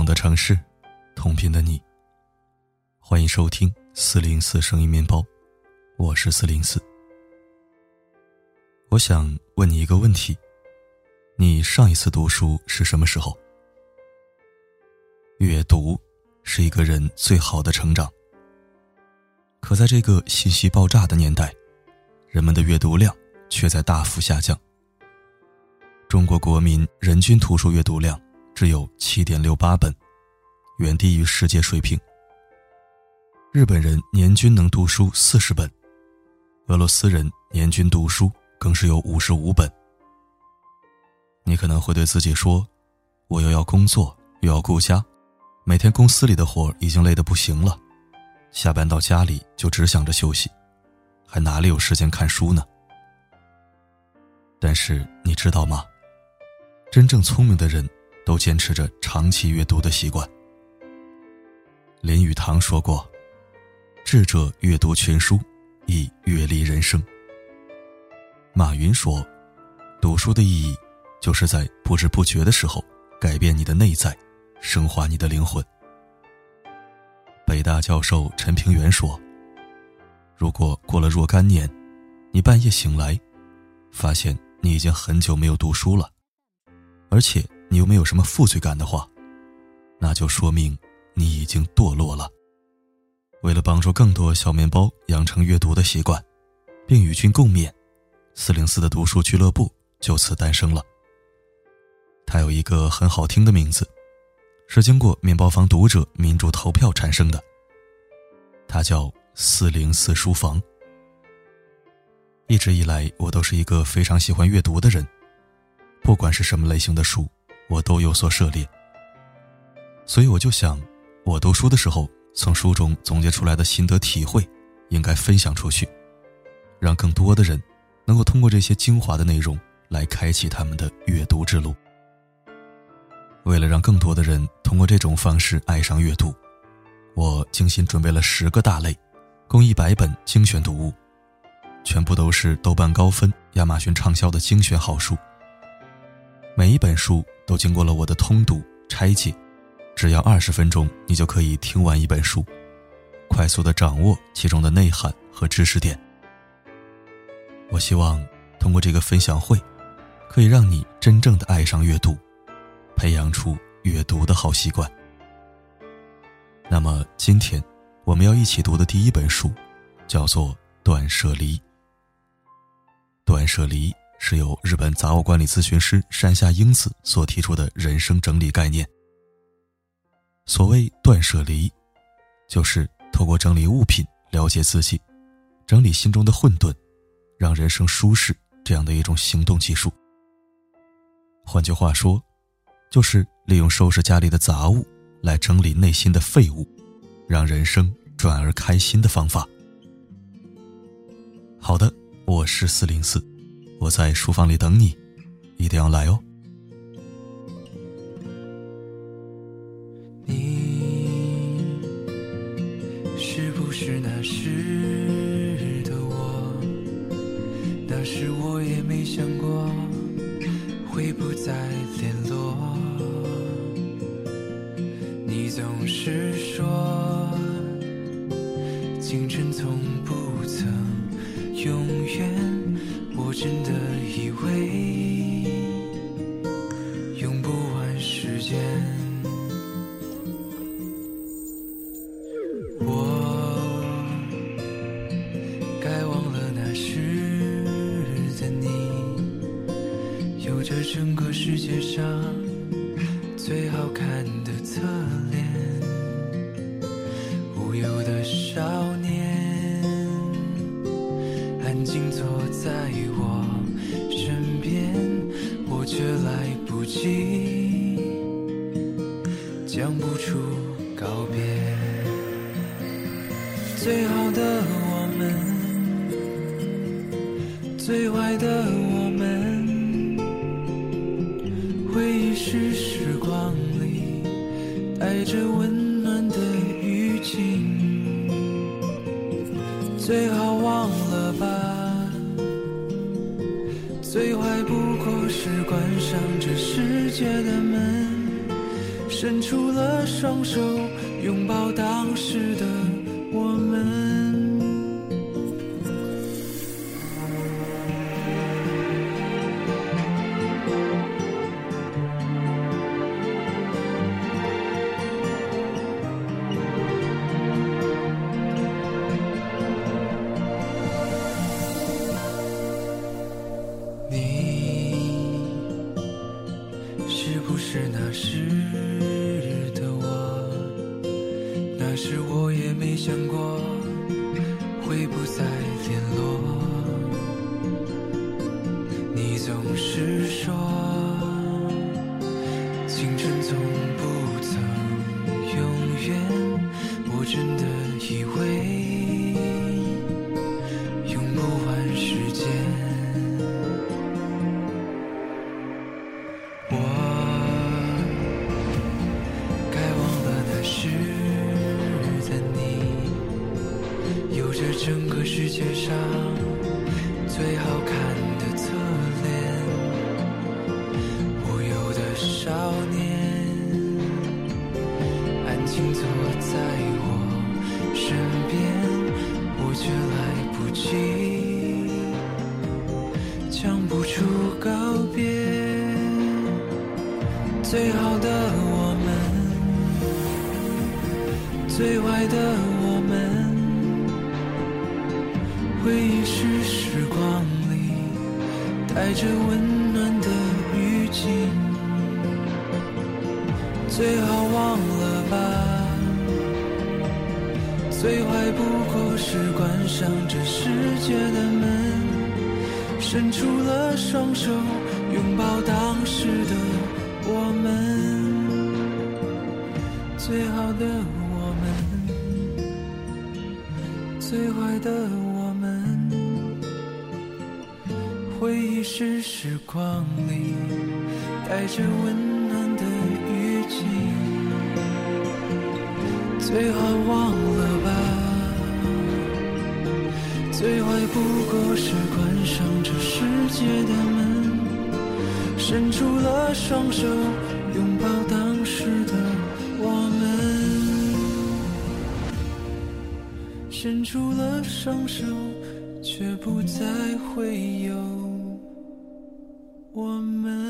同的城市，同频的你。欢迎收听四零四声音面包，我是四零四。我想问你一个问题：你上一次读书是什么时候？阅读是一个人最好的成长。可在这个信息爆炸的年代，人们的阅读量却在大幅下降。中国国民人均图书阅读量只有七点六八本，远低于世界水平。日本人年均能读书四十本，俄罗斯人年均读书更是有五十五本。你可能会对自己说：“我又要工作，又要顾家，每天公司里的活已经累得不行了，下班到家里就只想着休息，还哪里有时间看书呢？”但是你知道吗？真正聪明的人，都坚持着长期阅读的习惯。林语堂说过：“智者阅读群书，以阅历人生。”马云说：“读书的意义，就是在不知不觉的时候，改变你的内在，升华你的灵魂。”北大教授陈平原说：“如果过了若干年，你半夜醒来，发现你已经很久没有读书了。”而且你又没有什么负罪感的话，那就说明你已经堕落了。为了帮助更多小面包养成阅读的习惯，并与君共勉，四零四的读书俱乐部就此诞生了。它有一个很好听的名字，是经过面包房读者民主投票产生的。它叫四零四书房。一直以来，我都是一个非常喜欢阅读的人。不管是什么类型的书，我都有所涉猎。所以我就想，我读书的时候从书中总结出来的心得体会，应该分享出去，让更多的人能够通过这些精华的内容来开启他们的阅读之路。为了让更多的人通过这种方式爱上阅读，我精心准备了十个大类，共一百本精选读物，全部都是豆瓣高分、亚马逊畅销的精选好书。每一本书都经过了我的通读拆解，只要二十分钟，你就可以听完一本书，快速的掌握其中的内涵和知识点。我希望通过这个分享会，可以让你真正的爱上阅读，培养出阅读的好习惯。那么今天我们要一起读的第一本书，叫做《断舍离》。断舍离。是由日本杂物管理咨询师山下英子所提出的人生整理概念。所谓断舍离，就是透过整理物品了解自己，整理心中的混沌，让人生舒适这样的一种行动技术。换句话说，就是利用收拾家里的杂物来整理内心的废物，让人生转而开心的方法。好的，我是四零四。我在书房里等你，一定要来哦。你是不是那时的我？那时我也没想过会不再联络。你总是说，青春从不曾永远。我真的以为用不完时间，我该忘了那时的你，有着整个世界上最好看的侧脸，无忧的少年，在我身边，我。却来不及，讲不出告别。最好的我们，最坏的我们，回忆是时光里带着温暖的雨景。最好上这世界的门，伸出了双手，拥抱当时的我们。是不是那时的我？那时我也没想过会不再联络。你总是说青春从这世界上最好看的侧脸。无忧的少年，安静坐在我身边，我却来不及，讲不出告别。最好的我们，最坏的我们，回忆是时光里带着温暖的雨季。最好忘了吧，最坏不过是关上这世界的门，伸出了双手，拥抱当时的。我们最好的我们，最坏的我是时光里带着温暖的雨季。最好忘了吧，最坏不过是关上这世界的门。伸出了双手，拥抱当时的我们。伸出了双手，却不再会有我们。